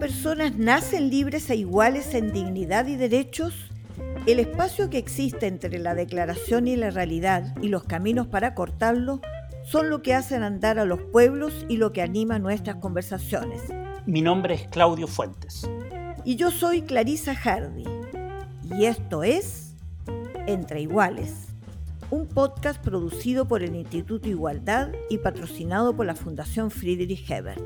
personas nacen libres e iguales en dignidad y derechos, el espacio que existe entre la declaración y la realidad y los caminos para cortarlo son lo que hacen andar a los pueblos y lo que anima nuestras conversaciones. Mi nombre es Claudio Fuentes. Y yo soy Clarisa Hardy. Y esto es Entre Iguales, un podcast producido por el Instituto Igualdad y patrocinado por la Fundación Friedrich Hebert.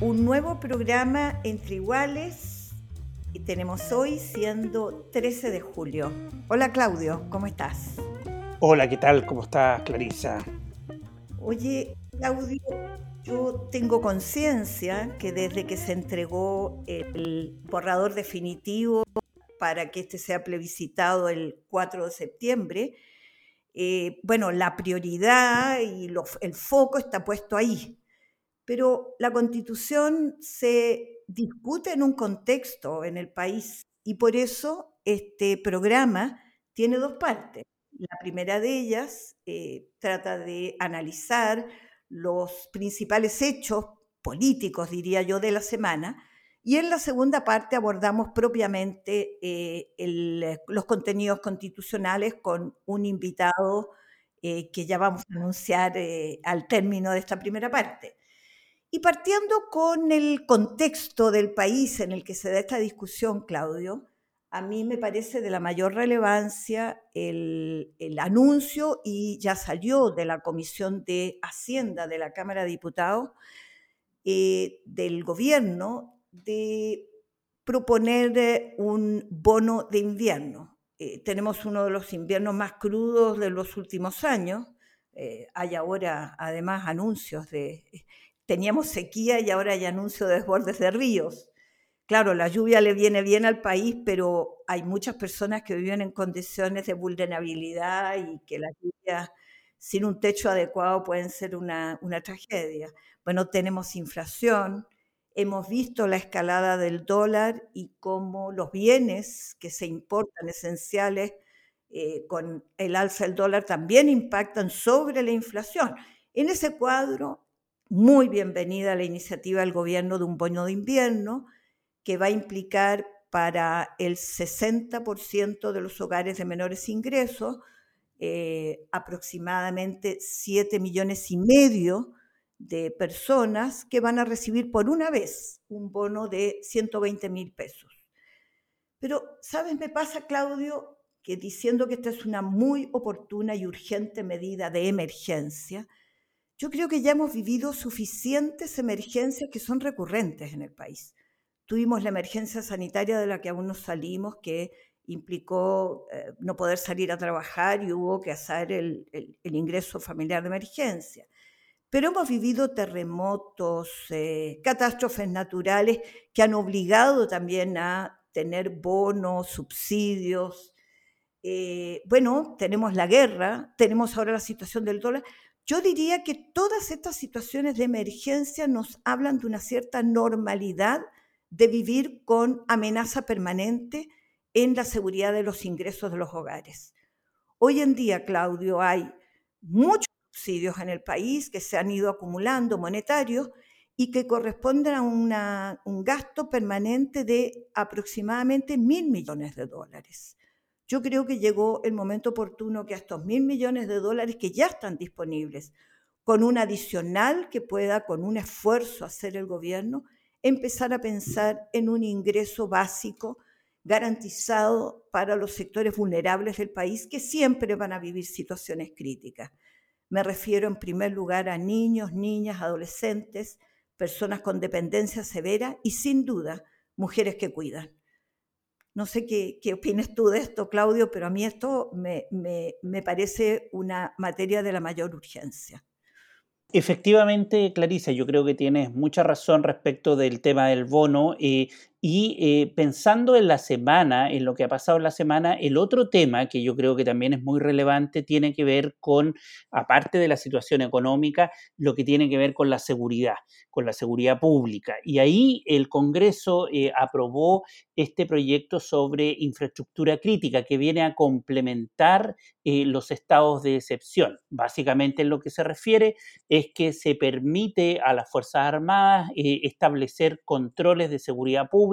Un nuevo programa entre iguales y tenemos hoy siendo 13 de julio. Hola Claudio, ¿cómo estás? Hola, ¿qué tal? ¿Cómo estás, Clarisa? Oye, Claudio, yo tengo conciencia que desde que se entregó el borrador definitivo para que este sea plebiscitado el 4 de septiembre, eh, bueno, la prioridad y el foco está puesto ahí, pero la constitución se discute en un contexto en el país y por eso este programa tiene dos partes. La primera de ellas eh, trata de analizar los principales hechos políticos, diría yo, de la semana, y en la segunda parte abordamos propiamente eh, los contenidos constitucionales con un invitado eh, que ya vamos a anunciar al término de esta primera parte. Y partiendo con el contexto del país en el que se da esta discusión, Claudio, a mí me parece de la mayor relevancia el, anuncio y ya salió de la Comisión de Hacienda de la Cámara de Diputados eh, del gobierno de proponer eh, un bono de invierno. Eh, tenemos uno de los inviernos más crudos de los últimos años. hay ahora además anuncios de teníamos sequía y ahora hay anuncio de desbordes de ríos. Claro, la lluvia le viene bien al país, pero hay muchas personas que viven en condiciones de vulnerabilidad y que las lluvias sin un techo adecuado pueden ser una, una tragedia. Bueno, tenemos inflación, hemos visto la escalada del dólar y cómo los bienes que se importan esenciales eh, con el alza del dólar también impactan sobre la inflación. En ese cuadro, muy bienvenida la iniciativa del gobierno de un bono de invierno que va a implicar para el 60% de los hogares de menores ingresos eh, aproximadamente 7 millones y medio de personas que van a recibir por una vez un bono de 120 mil pesos. Pero, ¿sabes? Me pasa, Claudio, que diciendo que esta es una muy oportuna y urgente medida de emergencia, yo creo que ya hemos vivido suficientes emergencias que son recurrentes en el país. Tuvimos la emergencia sanitaria de la que aún no salimos, que implicó eh, no poder salir a trabajar y hubo que hacer el, ingreso familiar de emergencia. Pero hemos vivido terremotos, eh, catástrofes naturales que han obligado también a tener bonos, subsidios. Eh, bueno, tenemos la guerra, tenemos ahora la situación del dólar. Yo diría que todas estas situaciones de emergencia nos hablan de una cierta normalidad de vivir con amenaza permanente en la seguridad de los ingresos de los hogares. Hoy en día, Claudio, hay muchos subsidios en el país que se han ido acumulando monetarios y que corresponden a un gasto permanente de aproximadamente mil millones de dólares. Yo creo que llegó el momento oportuno que estos mil millones de dólares que ya están disponibles, con un adicional que pueda, con un esfuerzo, hacer el gobierno, empezar a pensar en un ingreso básico garantizado para los sectores vulnerables del país que siempre van a vivir situaciones críticas. Me refiero en primer lugar a niños, niñas, adolescentes, personas con dependencia severa y sin duda mujeres que cuidan. No sé qué, qué opinas tú de esto, Claudio, pero a mí esto me, parece una materia de la mayor urgencia. Efectivamente, Clarice, yo creo que tienes mucha razón respecto del tema del bono. y Y eh, pensando en la semana, en lo que ha pasado en la semana, el otro tema que yo creo que también es muy relevante tiene que ver con, aparte de la situación económica, lo que tiene que ver con la seguridad, con la seguridad pública. Y ahí el Congreso eh, aprobó este proyecto sobre infraestructura crítica que viene a complementar eh, los estados de excepción. Básicamente en lo que se refiere es que se permite a las Fuerzas Armadas establecer controles de seguridad pública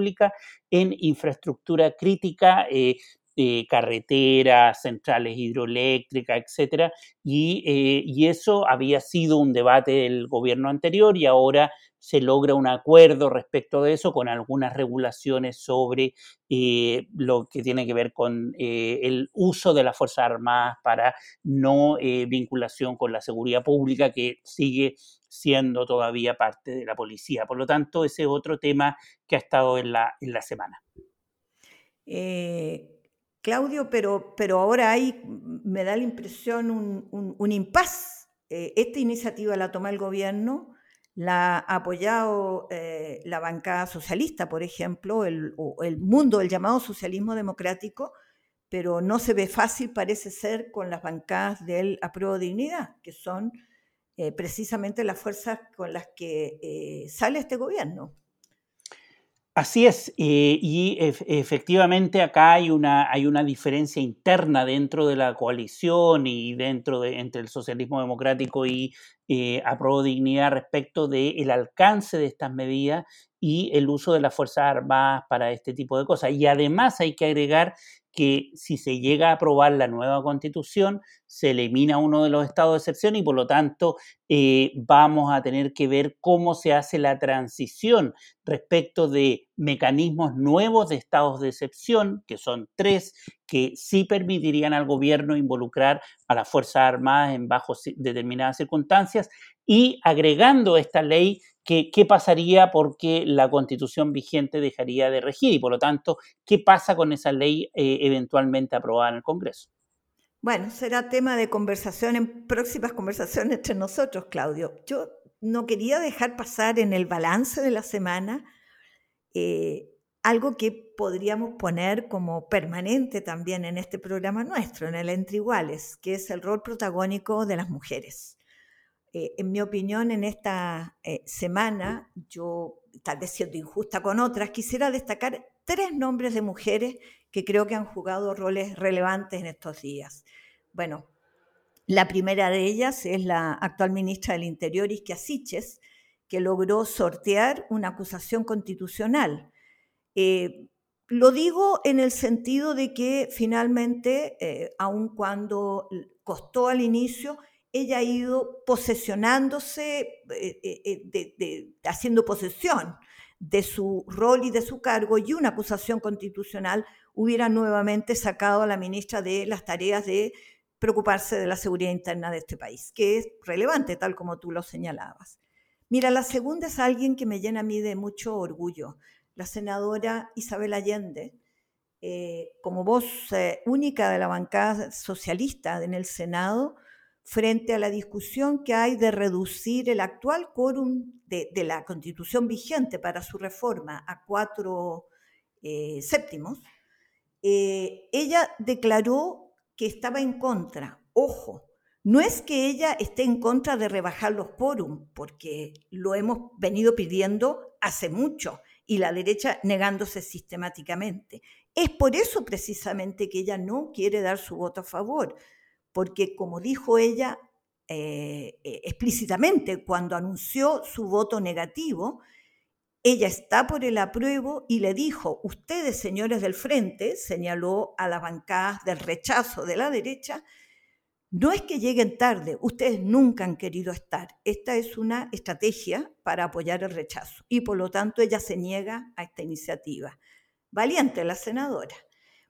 en infraestructura crítica, eh, carreteras, centrales hidroeléctricas, etcétera, eh, y, eso había sido un debate del gobierno anterior y ahora se logra un acuerdo respecto de eso con algunas regulaciones sobre eh, lo que tiene que ver con el uso de las Fuerzas Armadas para no vinculación con la seguridad pública que sigue siendo todavía parte de la policía. Por lo tanto, ese es otro tema que ha estado en la, en la semana. Claudio, pero, pero ahora hay, me da la impresión, un, un, impas. Eh, esta iniciativa la toma el gobierno, la ha apoyado eh, la bancada socialista, por ejemplo, el, el mundo llamado socialismo democrático, pero no se ve fácil, parece ser, con las bancadas del apruebo dignidad, que son eh, precisamente las fuerzas con las que sale este gobierno. Así es, eh, y efectivamente acá hay una, hay una diferencia interna dentro de la coalición y dentro de entre el socialismo democrático y eh, Apruebo Dignidad respecto del alcance de estas medidas y el uso de las Fuerzas Armadas para este tipo de cosas. Y además hay que agregar que si se llega a aprobar la nueva constitución, se elimina uno de los estados de excepción y por lo tanto eh, vamos a tener que ver cómo se hace la transición respecto de mecanismos nuevos de estados de excepción, que son tres, que sí permitirían al gobierno involucrar a las Fuerzas Armadas en bajo determinadas circunstancias y agregando esta ley qué pasaría porque la constitución vigente dejaría de regir y por lo tanto, qué pasa con esa ley eh, eventualmente aprobada en el Congreso. Bueno, será tema de conversación en próximas conversaciones entre nosotros, Claudio. Yo no quería dejar pasar en el balance de la semana eh, algo que podríamos poner como permanente también en este programa nuestro, en el Entre Iguales, que es el rol protagónico de las mujeres. Eh, en mi opinión, en esta eh, semana, yo, tal vez siendo injusta con otras, quisiera destacar tres nombres de mujeres que creo que han jugado roles relevantes en estos días. Bueno, la primera de ellas es la actual ministra del Interior, Isquia Siches, que logró sortear una acusación constitucional. Eh, lo digo en el sentido de que finalmente, aun cuando costó al inicio, ella ha ido posesionándose, eh, eh, eh, haciendo posesión de su rol y de su cargo, y una acusación constitucional hubiera nuevamente sacado a la ministra de las tareas de preocuparse de la seguridad interna de este país, que es relevante, tal como tú lo señalabas. Mira, la segunda es alguien que me llena a mí de mucho orgullo, la senadora Isabel Allende, como voz única de la bancada socialista en el Senado, frente a la discusión que hay de reducir el actual quórum de, la constitución vigente para su reforma a cuatro eh, séptimos, eh, ella declaró que estaba en contra. Ojo, no es que ella esté en contra de rebajar los quórum, porque lo hemos venido pidiendo hace mucho y la derecha negándose sistemáticamente. Es por eso precisamente que ella no quiere dar su voto a favor, porque como dijo ella eh, eh, explícitamente cuando anunció su voto negativo, ella está por el apruebo y le dijo, ustedes señores del frente, señaló a las bancadas del rechazo de la derecha, no es que lleguen tarde, ustedes nunca han querido estar. Esta es una estrategia para apoyar el rechazo y por lo tanto ella se niega a esta iniciativa. Valiente la senadora.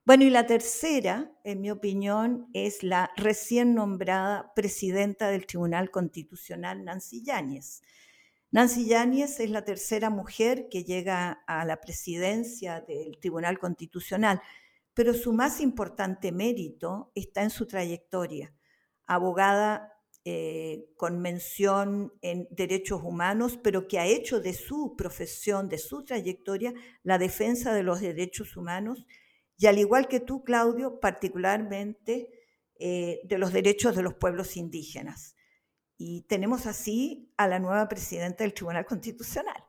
Bueno, y la tercera, en mi opinión, es la recién nombrada presidenta del Tribunal Constitucional, Nancy Yáñez. Nancy Yáñez es la tercera mujer que llega a la presidencia del Tribunal Constitucional, pero su más importante mérito está en su trayectoria. Abogada eh, con mención en derechos humanos, pero que ha hecho de su profesión, de su trayectoria, la defensa de los derechos humanos, y al igual que tú, Claudio, particularmente eh, de los derechos de los pueblos indígenas. Y tenemos así a la nueva presidenta del Tribunal Constitucional.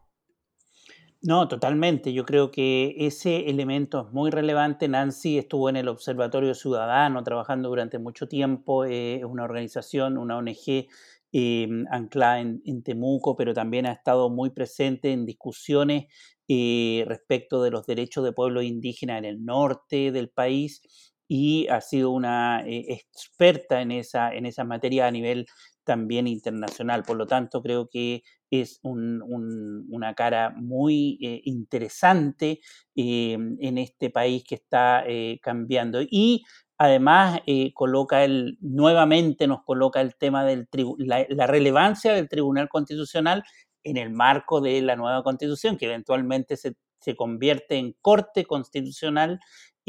No, totalmente. Yo creo que ese elemento es muy relevante. Nancy estuvo en el Observatorio Ciudadano trabajando durante mucho tiempo. Eh, es una organización, una ONG eh, anclada en, Temuco, pero también ha estado muy presente en discusiones eh, respecto de los derechos de pueblos indígenas en el norte del país y ha sido una experta en esa, en esa materia a nivel también internacional. Por lo tanto, creo que es una cara muy eh, interesante eh, en este país que está eh, cambiando. Y además coloca el, nuevamente nos coloca el tema de la, la, relevancia del Tribunal Constitucional en el marco de la nueva constitución, que eventualmente se, se convierte en Corte Constitucional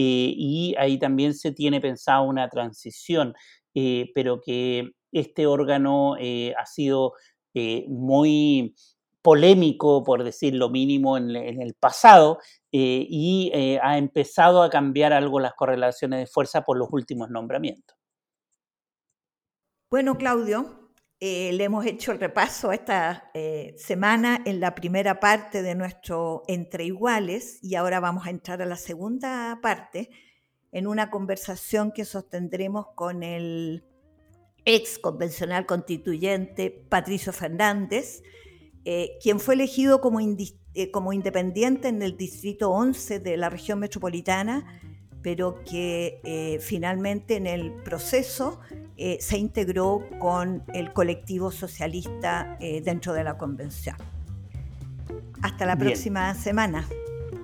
y ahí también se tiene pensado una transición, pero que este órgano ha sido eh, muy polémico, por decir lo mínimo, en, el pasado eh, y eh, ha empezado a cambiar algo las correlaciones de fuerza por los últimos nombramientos. Bueno, Claudio, le hemos hecho el repaso esta semana en la primera parte de nuestro Entre Iguales y ahora vamos a entrar a la segunda parte en una conversación que sostendremos con el ex convencional constituyente Patricio Fernández, eh, quien fue elegido como, eh, como, independiente en el distrito 11 de la región metropolitana, pero que eh, finalmente en el proceso se integró con el colectivo socialista dentro de la convención. Hasta la próxima semana.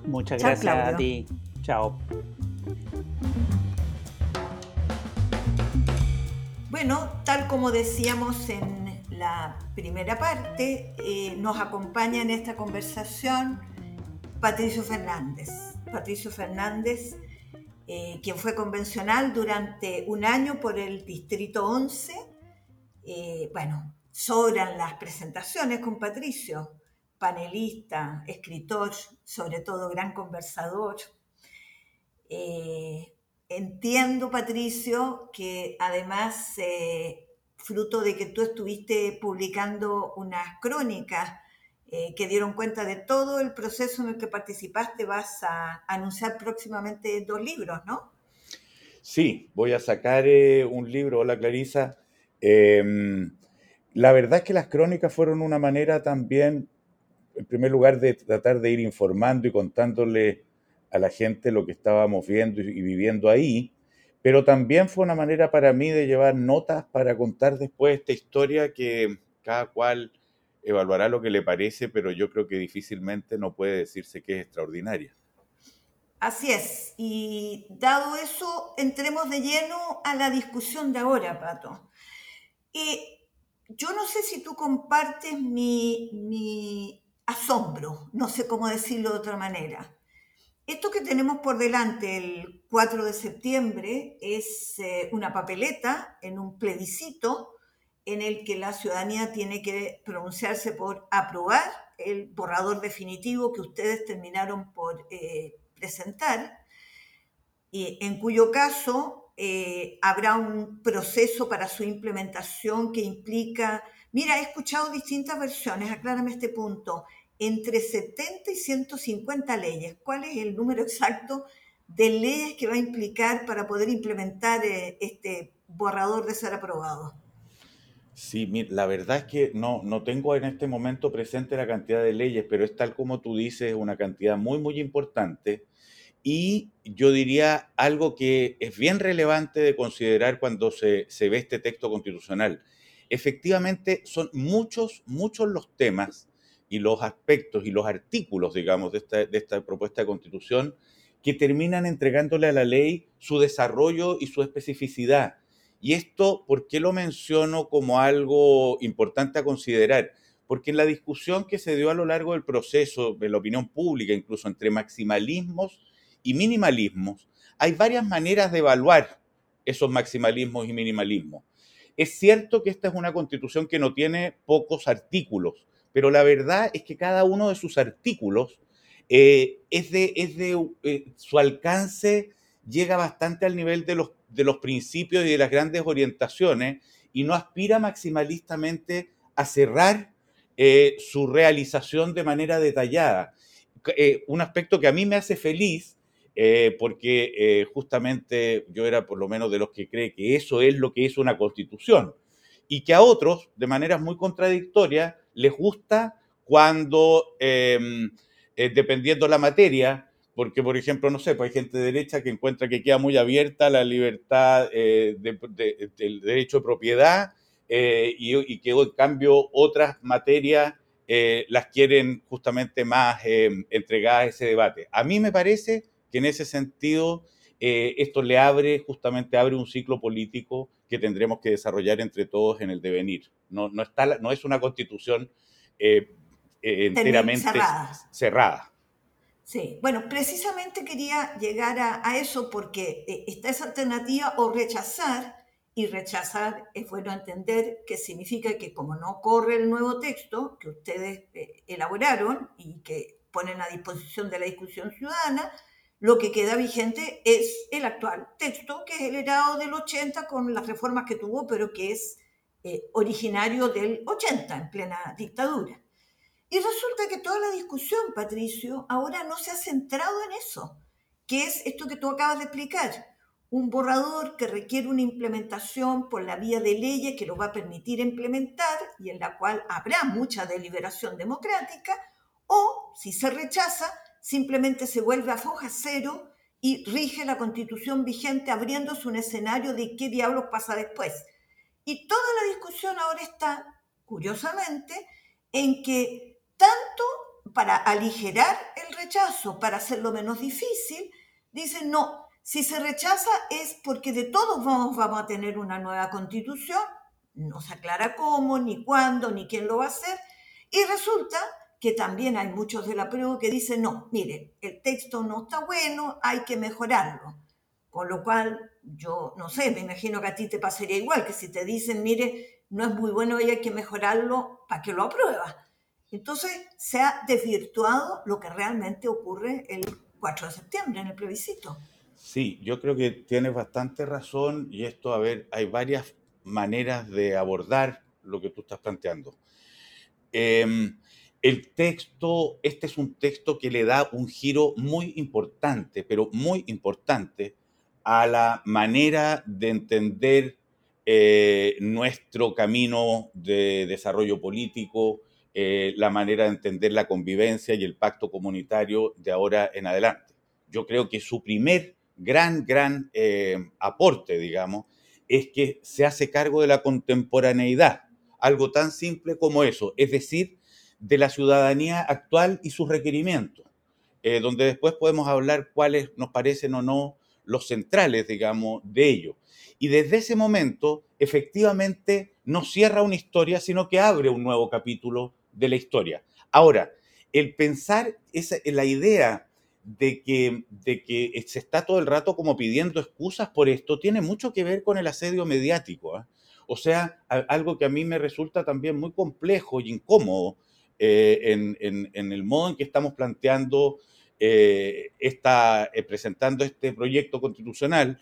Muchas gracias a ti. Chao. Bueno, tal como decíamos en la primera parte, eh, nos acompaña en esta conversación Patricio Fernández. Patricio Fernández, eh, quien fue convencional durante un año por el Distrito 11. Eh, bueno, sobran las presentaciones con Patricio, panelista, escritor, sobre todo gran conversador. Entiendo, Patricio, que además, fruto de que tú estuviste publicando unas crónicas eh, que dieron cuenta de todo el proceso en el que participaste, vas a anunciar próximamente dos libros, ¿no? Sí, voy a sacar eh, un libro, hola Clarisa. Em, la verdad es que las crónicas fueron una manera también, en primer lugar, de tratar de ir informando y contándole a la gente lo que estábamos viendo y viviendo ahí, pero también fue una manera para mí de llevar notas para contar después esta historia que cada cual evaluará lo que le parece, pero yo creo que difícilmente no puede decirse que es extraordinaria. Así es, y dado eso, entremos de lleno a la discusión de ahora, Pato. Eh, yo no sé si tú compartes mi, mi asombro, no sé cómo decirlo de otra manera. Esto que tenemos por delante el 4 de septiembre es eh, una papeleta en un plebiscito en el que la ciudadanía tiene que pronunciarse por aprobar el borrador definitivo que ustedes terminaron por eh, presentar, y en cuyo caso eh, habrá un proceso para su implementación que implica, mira, he escuchado distintas versiones, aclárame este punto, entre 70 y 150 leyes. ¿Cuál es el número exacto de leyes que va a implicar para poder implementar eh, este borrador de ser aprobado? Sí, la verdad es que no, no tengo en este momento presente la cantidad de leyes, pero es tal como tú dices, una cantidad muy, muy importante. Y yo diría algo que es bien relevante de considerar cuando se, se ve este texto constitucional. Efectivamente, son muchos, muchos los temas y los aspectos y los artículos, digamos, de esta, propuesta de constitución que terminan entregándole a la ley su desarrollo y su especificidad. Y esto, ¿por qué lo menciono como algo importante a considerar? Porque en la discusión que se dio a lo largo del proceso, de la opinión pública, incluso entre maximalismos y minimalismos, hay varias maneras de evaluar esos maximalismos y minimalismos. Es cierto que esta es una constitución que no tiene pocos artículos, pero la verdad es que cada uno de sus artículos eh, es de, eh, su alcance llega bastante al nivel de los, de los principios y de las grandes orientaciones y no aspira maximalistamente a cerrar eh, su realización de manera detallada. un aspecto que a mí me hace feliz, porque justamente yo era por lo menos de los que cree que eso es lo que es una constitución, y que a otros, de maneras muy contradictorias, les gusta cuando em, eh, dependiendo la materia, porque, por ejemplo, no sé, pues hay gente de derecha que encuentra que queda muy abierta la libertad eh, del derecho de propiedad eh, y, que, en cambio, otras materias las quieren justamente más entregadas a ese debate. A mí me parece que en ese sentido esto le abre, justamente abre un ciclo político que tendremos que desarrollar entre todos en el devenir. No, no, está, no es una constitución eh, enteramente cerrada. Sí, bueno, precisamente quería llegar a, eso porque eh, está esa alternativa o rechazar, y rechazar es bueno entender que significa que como no corre el nuevo texto que ustedes eh, elaboraron y que ponen a disposición de la discusión ciudadana, lo que queda vigente es el actual texto, que es el heredado del 80 con las reformas que tuvo, pero que es originario del 80, en plena dictadura. Y resulta que toda la discusión, Patricio, ahora no se ha centrado en eso, que es esto que tú acabas de explicar, un borrador que requiere una implementación por la vía de leyes que lo va a permitir implementar y en la cual habrá mucha deliberación democrática, o si se rechaza, simplemente se vuelve a foja cero y rige la constitución vigente abriéndose un escenario de qué diablos pasa después. Y toda la discusión ahora está, curiosamente, en que tanto para aligerar el rechazo, para hacerlo menos difícil, dicen no, si se rechaza es porque de todos modos vamos a tener una nueva constitución, no se aclara cómo, ni cuándo, ni quién lo va a hacer, y resulta que también hay muchos de la prueba que dicen, no, mire, el texto no está bueno, hay que mejorarlo. Con lo cual, yo no sé, me imagino que a ti te pasaría igual, que si te dicen, mire, no es muy bueno y hay que mejorarlo, ¿para que lo apruebas? Entonces se ha desvirtuado lo que realmente ocurre el 4 de septiembre en el plebiscito. Sí, yo creo que tienes bastante razón y esto, a ver, hay varias maneras de abordar lo que tú estás planteando. Em, el texto, este es un texto que le da un giro muy importante, pero muy importante, a la manera de entender eh, nuestro camino de desarrollo político, eh, la manera de entender la convivencia y el pacto comunitario de ahora en adelante. Yo creo que su primer gran, gran eh, aporte, digamos, es que se hace cargo de la contemporaneidad, algo tan simple como eso, es decir, de la ciudadanía actual y sus requerimientos, eh, donde después podemos hablar cuáles nos parecen o no los centrales, digamos, de ello. Y desde ese momento, efectivamente, no cierra una historia, sino que abre un nuevo capítulo de la historia. Ahora, el pensar esa, la idea de que, de que se está todo el rato como pidiendo excusas por esto tiene mucho que ver con el asedio mediático. ¿ah? O sea, algo que a mí me resulta también muy complejo y incómodo eh, en, el modo en que estamos planteando, eh, eh, presentando este proyecto constitucional,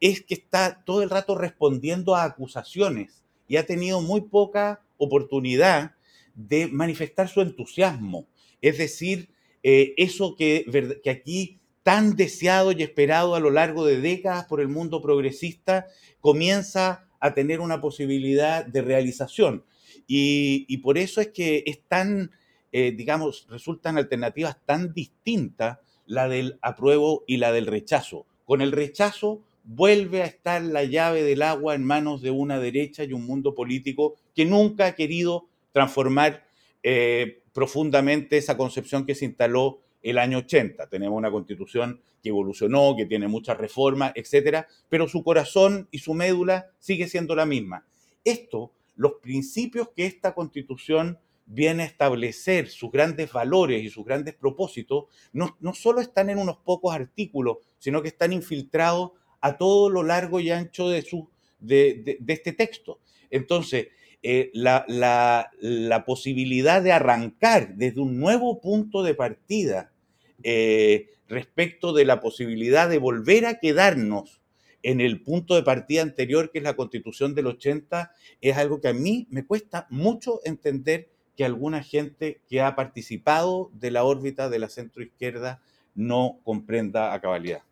es que está todo el rato respondiendo a acusaciones y ha tenido muy poca oportunidad de manifestar su entusiasmo. Es decir, eh, eso que, que aquí tan deseado y esperado a lo largo de décadas por el mundo progresista comienza a tener una posibilidad de realización. Y, por eso es que es tan, eh, digamos, resultan alternativas tan distintas la del apruebo y la del rechazo. Con el rechazo vuelve a estar la llave del agua en manos de una derecha y un mundo político que nunca ha querido transformar eh, profundamente esa concepción que se instaló el año 80. Tenemos una constitución que evolucionó, que tiene muchas reformas, etcétera, pero su corazón y su médula sigue siendo la misma. Esto, los principios que esta constitución viene a establecer, sus grandes valores y sus grandes propósitos, no, no solo están en unos pocos artículos, sino que están infiltrados a todo lo largo y ancho de su de, este texto. Entonces, eh, la, la, posibilidad de arrancar desde un nuevo punto de partida eh, respecto de la posibilidad de volver a quedarnos en el punto de partida anterior, que es la constitución del 80, es algo que a mí me cuesta mucho entender que alguna gente que ha participado de la órbita de la centroizquierda no comprenda a cabalidad.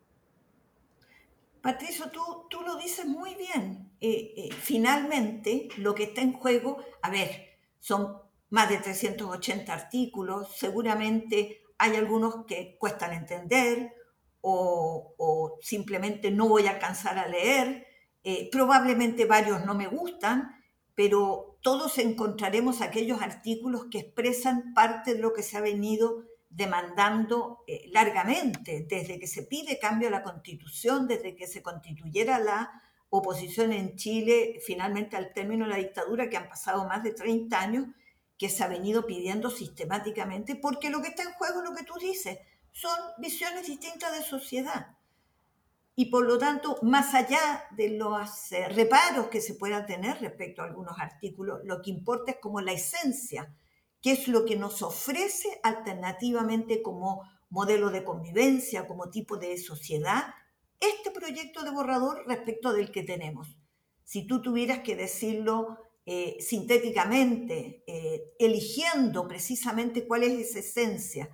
Patricio, tú, tú lo dices muy bien. Eh, eh, finalmente, lo que está en juego, a ver, son más de 380 artículos, seguramente hay algunos que cuestan entender o, simplemente no voy a alcanzar a leer, eh, probablemente varios no me gustan, pero todos encontraremos aquellos artículos que expresan parte de lo que se ha venido demandando eh, largamente, desde que se pide cambio a la constitución, desde que se constituyera la oposición en Chile, finalmente al término de la dictadura, que han pasado más de 30 años, que se ha venido pidiendo sistemáticamente, porque lo que está en juego lo que tú dices, son visiones distintas de sociedad. Y por lo tanto, más allá de los eh, reparos que se puedan tener respecto a algunos artículos, lo que importa es como la esencia qué es lo que nos ofrece alternativamente como modelo de convivencia, como tipo de sociedad, este proyecto de borrador respecto del que tenemos. Si tú tuvieras que decirlo eh, sintéticamente, eh, eligiendo precisamente cuál es esa esencia,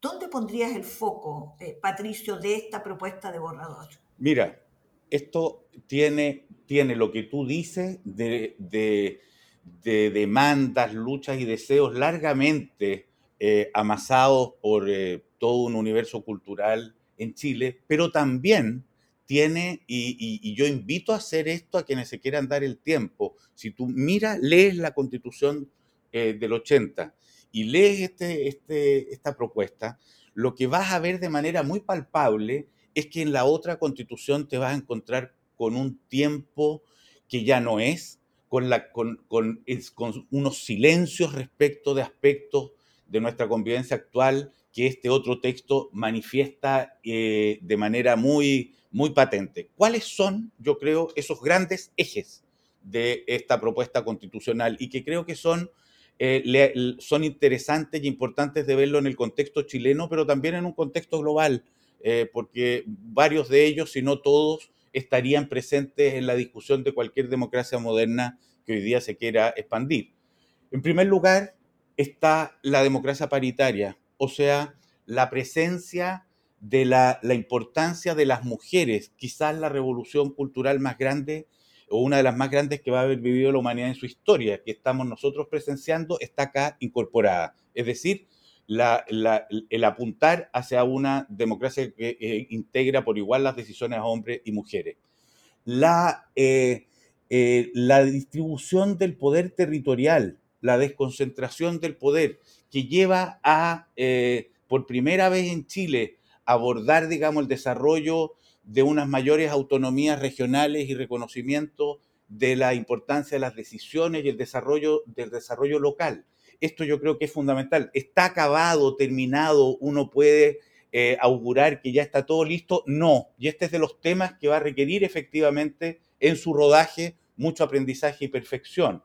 ¿dónde pondrías el foco, eh, Patricio, de esta propuesta de borrador? Mira, esto tiene, tiene lo que tú dices de de demandas, luchas y deseos largamente amasados por todo un universo cultural en Chile, pero también tiene, y, yo invito a hacer esto a quienes se quieran dar el tiempo, si tú miras, lees la constitución eh, del 80 y lees este, este, esta propuesta, lo que vas a ver de manera muy palpable es que en la otra constitución te vas a encontrar con un tiempo que ya no es, con, con, con, unos silencios respecto de aspectos de nuestra convivencia actual que este otro texto manifiesta eh, de manera muy, muy patente. ¿Cuáles son, yo creo, esos grandes ejes de esta propuesta constitucional y que creo que son, eh, son interesantes y importantes de verlo en el contexto chileno, pero también en un contexto global, eh, porque varios de ellos, si no todos, estarían presentes en la discusión de cualquier democracia moderna que hoy día se quiera expandir. En primer lugar está la democracia paritaria, o sea, la presencia de la, importancia de las mujeres, quizás la revolución cultural más grande o una de las más grandes que va a haber vivido la humanidad en su historia, que estamos nosotros presenciando, está acá incorporada. Es decir, el apuntar hacia una democracia que eh, integra por igual las decisiones a hombres y mujeres. La, eh, eh, la distribución del poder territorial, la desconcentración del poder, que lleva a, por primera vez en Chile, abordar, digamos, el desarrollo de unas mayores autonomías regionales y reconocimiento de la importancia de las decisiones y el desarrollo del desarrollo local esto yo creo que es fundamental. Está acabado, terminado, uno puede eh, augurar que ya está todo listo. No, y este es de los temas que va a requerir efectivamente en su rodaje mucho aprendizaje y perfección.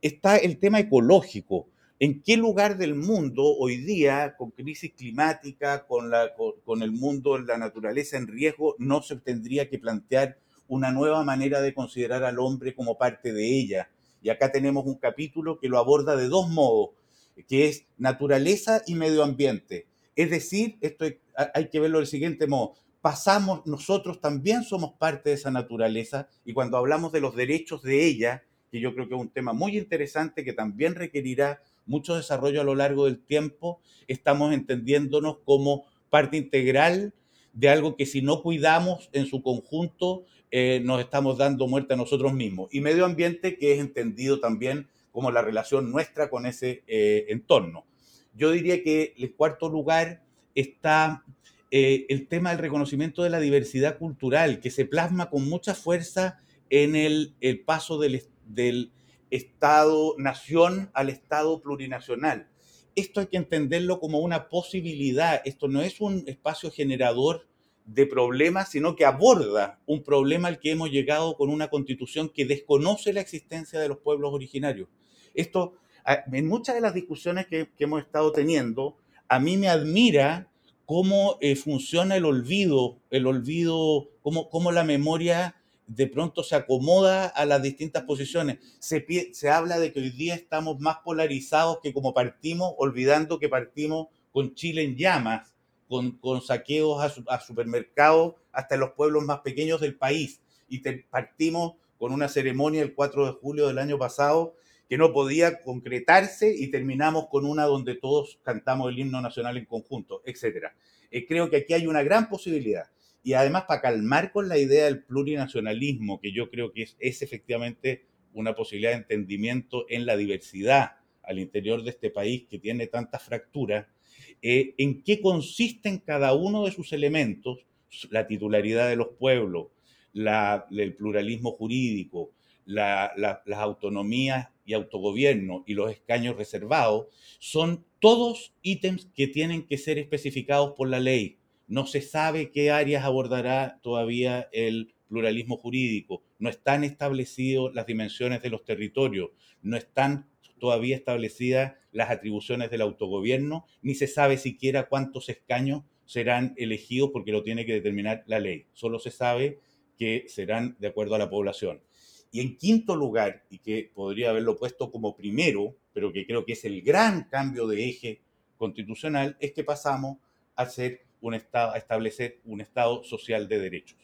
Está el tema ecológico. ¿En qué lugar del mundo hoy día, con crisis climática, con, el mundo, la naturaleza en riesgo, no se tendría que plantear una nueva manera de considerar al hombre como parte de ella? Y acá tenemos un capítulo que lo aborda de dos modos, que es naturaleza y medio ambiente. Es decir, esto hay que verlo del siguiente modo. Pasamos, nosotros también somos parte de esa naturaleza y cuando hablamos de los derechos de ella, que yo creo que es un tema muy interesante que también requerirá mucho desarrollo a lo largo del tiempo, estamos entendiéndonos como parte integral de algo que si no cuidamos en su conjunto eh, nos estamos dando muerte a nosotros mismos. Y medio ambiente que es entendido también como la relación nuestra con ese eh, entorno. Yo diría que en cuarto lugar está eh, el tema del reconocimiento de la diversidad cultural, que se plasma con mucha fuerza en el, el paso del Estado-nación al Estado plurinacional. Esto hay que entenderlo como una posibilidad, esto no es un espacio generador de problemas, sino que aborda un problema al que hemos llegado con una constitución que desconoce la existencia de los pueblos originarios. Esto, en muchas de las discusiones que, hemos estado teniendo, a mí me admira cómo eh, funciona el olvido, el olvido, cómo, cómo, la memoria de pronto se acomoda a las distintas posiciones. Se, se habla de que hoy día estamos más polarizados que como partimos, olvidando que partimos con Chile en llamas, con, con saqueos a, supermercados hasta los pueblos más pequeños del país. Y partimos con una ceremonia el 4 de julio del año pasado que no podía concretarse y terminamos con una donde todos cantamos el himno nacional en conjunto, etc. Eh, creo que aquí hay una gran posibilidad. Y además para calmar con la idea del plurinacionalismo, que yo creo que es, efectivamente una posibilidad de entendimiento en la diversidad al interior de este país que tiene tantas fracturas, eh, en qué consisten cada uno de sus elementos, la titularidad de los pueblos, el pluralismo jurídico, las autonomías y autogobierno y los escaños reservados, son todos ítems que tienen que ser especificados por la ley. No se sabe qué áreas abordará todavía el pluralismo jurídico, no están establecidas las dimensiones de los territorios, no están todavía establecidas las atribuciones del autogobierno, ni se sabe siquiera cuántos escaños serán elegidos porque lo tiene que determinar la ley. Solo se sabe que serán de acuerdo a la población. Y en quinto lugar, y que podría haberlo puesto como primero, pero que creo que es el gran cambio de eje constitucional, es que pasamos a, ser un estado, a establecer un Estado social de derechos.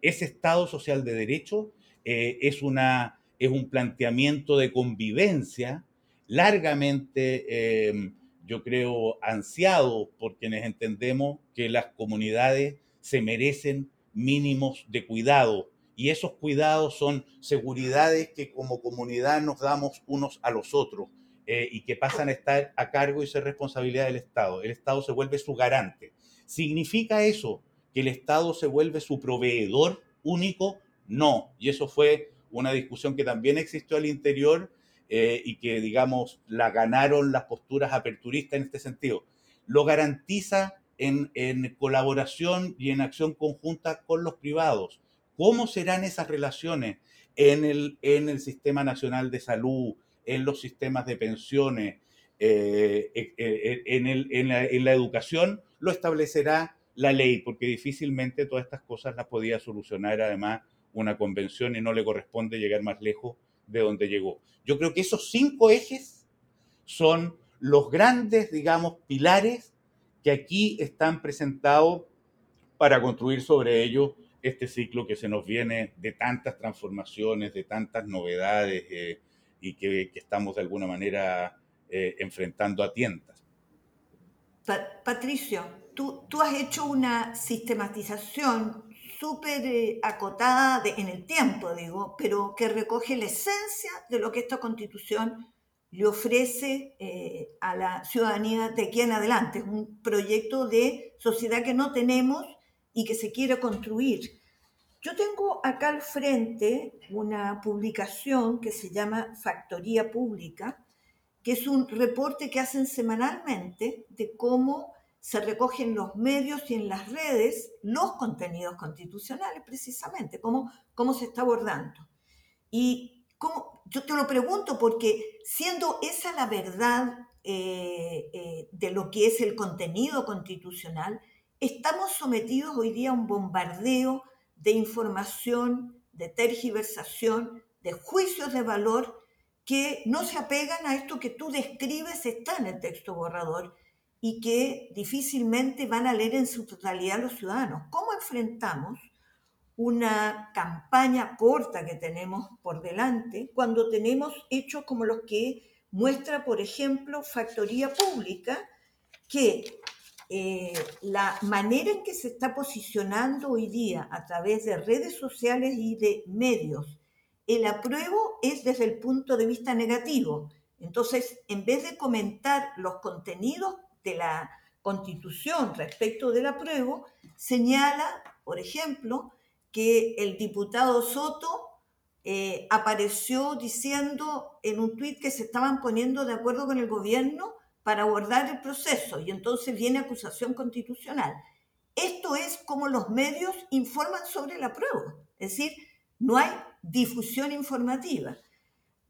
Ese Estado social de derechos eh, es, una, es un planteamiento de convivencia largamente, em, yo creo, ansiado por quienes entendemos que las comunidades se merecen mínimos de cuidado y esos cuidados son seguridades que como comunidad nos damos unos a los otros eh, y que pasan a estar a cargo y ser responsabilidad del Estado. El Estado se vuelve su garante. ¿Significa eso que el Estado se vuelve su proveedor único? No. Y eso fue una discusión que también existió al interior eh, y que, digamos, la ganaron las posturas aperturistas en este sentido. Lo garantiza en, colaboración y en acción conjunta con los privados. ¿Cómo serán esas relaciones en el, Sistema Nacional de Salud, en los sistemas de pensiones, eh, eh, en la educación? Lo establecerá la ley, porque difícilmente todas estas cosas las podía solucionar además una convención y no le corresponde llegar más lejos de donde llegó. Yo creo que esos cinco ejes son los grandes, digamos, pilares que aquí están presentados para construir sobre ellos este ciclo que se nos viene de tantas transformaciones, de tantas novedades eh, y que, estamos de alguna manera eh, enfrentando a tientas. Patricio, tú, tú has hecho una sistematización súper eh, acotada en el tiempo, digo, pero que recoge la esencia de lo que esta constitución le ofrece eh, a la ciudadanía de aquí en adelante. Es un proyecto de sociedad que no tenemos y que se quiere construir. Yo tengo acá al frente una publicación que se llama Factoría Pública, que es un reporte que hacen semanalmente de cómo se recogen en los medios y en las redes los contenidos constitucionales, precisamente, cómo, cómo se está abordando. Y cómo, yo te lo pregunto porque siendo esa la verdad eh, eh, de lo que es el contenido constitucional, estamos sometidos hoy día a un bombardeo de información, de tergiversación, de juicios de valor que no se apegan a esto que tú describes, está en el texto borrador y que difícilmente van a leer en su totalidad los ciudadanos. ¿Cómo enfrentamos una campaña corta que tenemos por delante cuando tenemos hechos como los que muestra, por ejemplo, Factoría Pública, que eh, la manera en que se está posicionando hoy día a través de redes sociales y de medios, el apruebo es desde el punto de vista negativo. Entonces, en vez de comentar los contenidos de la Constitución respecto del apruebo señala, por ejemplo, que el diputado Soto eh, apareció diciendo en un tuit que se estaban poniendo de acuerdo con el gobierno para abordar el proceso y entonces viene acusación constitucional. Esto es como los medios informan sobre la prueba, es decir, no hay difusión informativa.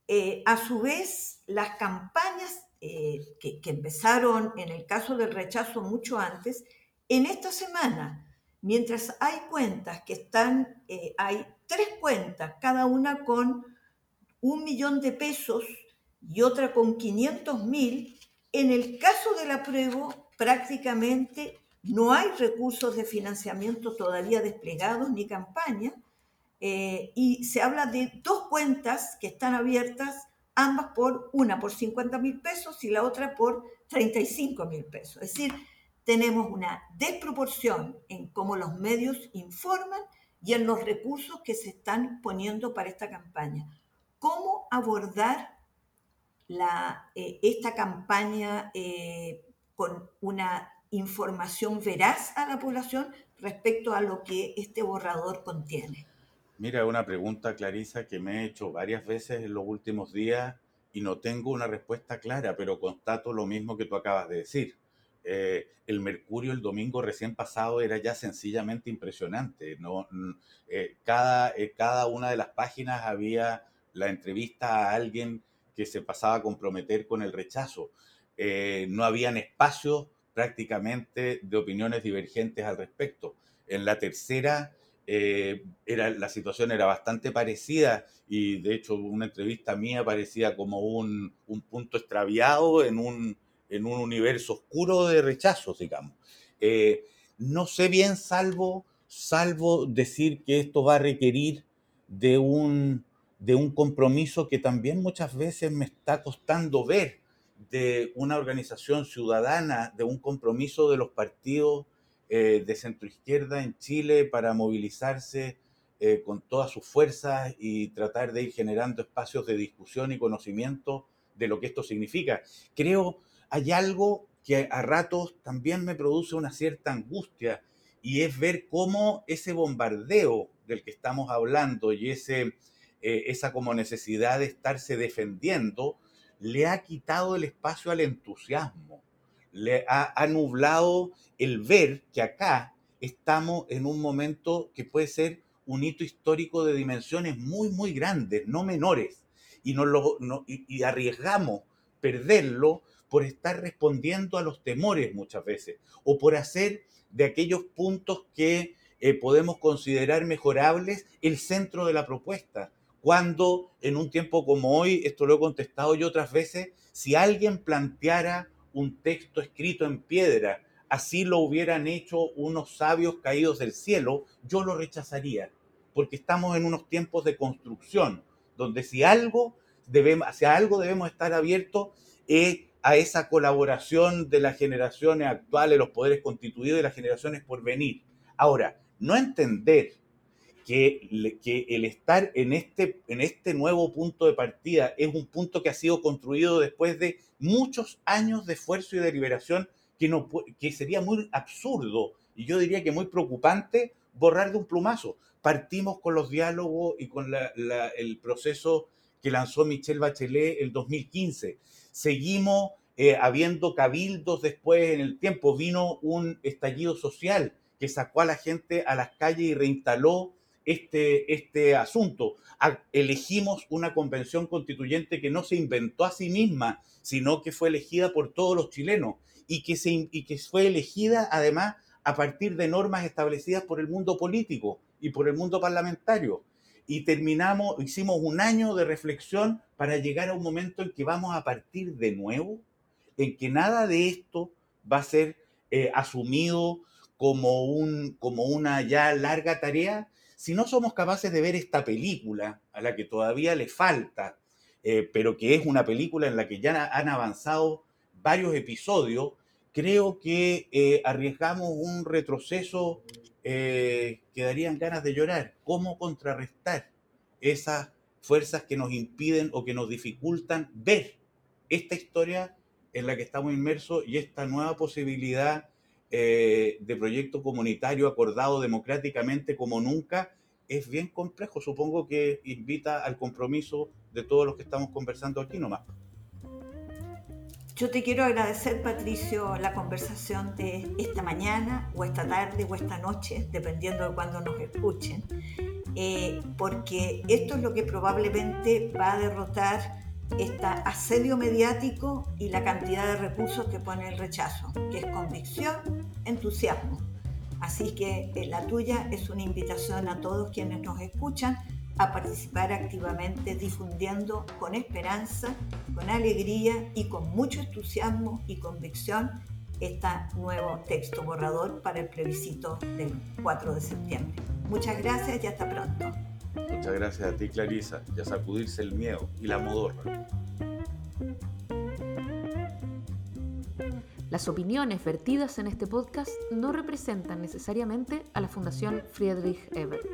Eh, a su vez, las campañas eh, que, empezaron en el caso del rechazo mucho antes, en esta semana, mientras hay cuentas que están, eh, hay tres cuentas, cada una con un millón de pesos y otra con 500 mil, en el caso del apruebo prácticamente no hay recursos de financiamiento todavía desplegados ni campaña, eh, y se habla de dos cuentas que están abiertas, ambas por una por 50 mil pesos y la otra por 35 mil pesos. Es decir, tenemos una desproporción en cómo los medios informan y en los recursos que se están poniendo para esta campaña. ¿Cómo abordar eh, esta campaña eh, con una información veraz a la población respecto a lo que este borrador contiene? Mira, una pregunta, Clarisa, que me he hecho varias veces en los últimos días y no tengo una respuesta clara, pero constato lo mismo que tú acabas de decir. Eh, el Mercurio el domingo recién pasado era ya sencillamente impresionante. ¿no? Mm, eh, cada, eh, cada una de las páginas había la entrevista a alguien que se pasaba a comprometer con el rechazo. no habían espacios prácticamente de opiniones divergentes al respecto. En la tercera eh, era, la situación era bastante parecida y de hecho una entrevista mía parecía como un, punto extraviado en un, en un universo oscuro de rechazos, digamos. Eh, no sé bien, salvo, salvo decir que esto va a requerir de un, de un compromiso que también muchas veces me está costando ver de una organización ciudadana, de un compromiso de los partidos eh, de centroizquierda en Chile para movilizarse eh, con todas sus fuerzas y tratar de ir generando espacios de discusión y conocimiento de lo que esto significa. Creo hay algo que a ratos también me produce una cierta angustia y es ver cómo ese bombardeo del que estamos hablando y ese, eh, esa como necesidad de estarse defendiendo le ha quitado el espacio al entusiasmo le ha, nublado el ver que acá estamos en un momento que puede ser un hito histórico de dimensiones muy, muy grandes, no menores, y, nos lo, y, arriesgamos perderlo por estar respondiendo a los temores muchas veces, o por hacer de aquellos puntos que eh, podemos considerar mejorables el centro de la propuesta. Cuando en un tiempo como hoy, esto lo he contestado yo otras veces, si alguien planteara un texto escrito en piedra, así lo hubieran hecho unos sabios caídos del cielo, yo lo rechazaría, porque estamos en unos tiempos de construcción, donde si algo debemos, algo debemos estar abiertos a esa colaboración de las generaciones actuales, los poderes constituidos y las generaciones por venir. Ahora, no entender que, el estar en este, en este nuevo punto de partida es un punto que ha sido construido después de muchos años de esfuerzo y de liberación que, no, que sería muy absurdo y yo diría que muy preocupante borrar de un plumazo. Partimos con los diálogos y con el proceso que lanzó Michelle Bachelet el 2015. Seguimos eh, habiendo cabildos después en el tiempo. Vino un estallido social que sacó a la gente a las calles y reinstaló este, este asunto. Elegimos una convención constituyente que no se inventó a sí misma, sino que fue elegida por todos los chilenos y que, se, y que fue elegida además a partir de normas establecidas por el mundo político y por el mundo parlamentario. Y terminamos, hicimos un año de reflexión para llegar a un momento en que vamos a partir de nuevo, en que nada de esto va a ser eh, asumido como, un, como una ya larga tarea, si no somos capaces de ver esta película, a la que todavía le falta, eh, pero que es una película en la que ya han avanzado varios episodios, creo que eh, arriesgamos un retroceso eh, que darían ganas de llorar. ¿Cómo contrarrestar esas fuerzas que nos impiden o que nos dificultan ver esta historia en la que estamos inmersos y esta nueva posibilidad eh, de proyecto comunitario acordado democráticamente como nunca es bien complejo. Supongo que invita al compromiso de todos los que estamos conversando aquí nomás. Yo te quiero agradecer, Patricio, la conversación de esta mañana o esta tarde o esta noche, dependiendo de cuándo nos escuchen, eh, porque esto es lo que probablemente va a derrotar este asedio mediático y la cantidad de recursos que pone el rechazo, que es convicción, entusiasmo. Así que eh, la tuya es una invitación a todos quienes nos escuchan a participar activamente difundiendo con esperanza, con alegría y con mucho entusiasmo y convicción este nuevo texto borrador para el plebiscito del 4 de septiembre. Muchas gracias y hasta pronto. Muchas gracias a ti, Clarisa, y a sacudirse el miedo y la modorra. Las opiniones vertidas en este podcast no representan necesariamente a la Fundación Friedrich Ebert.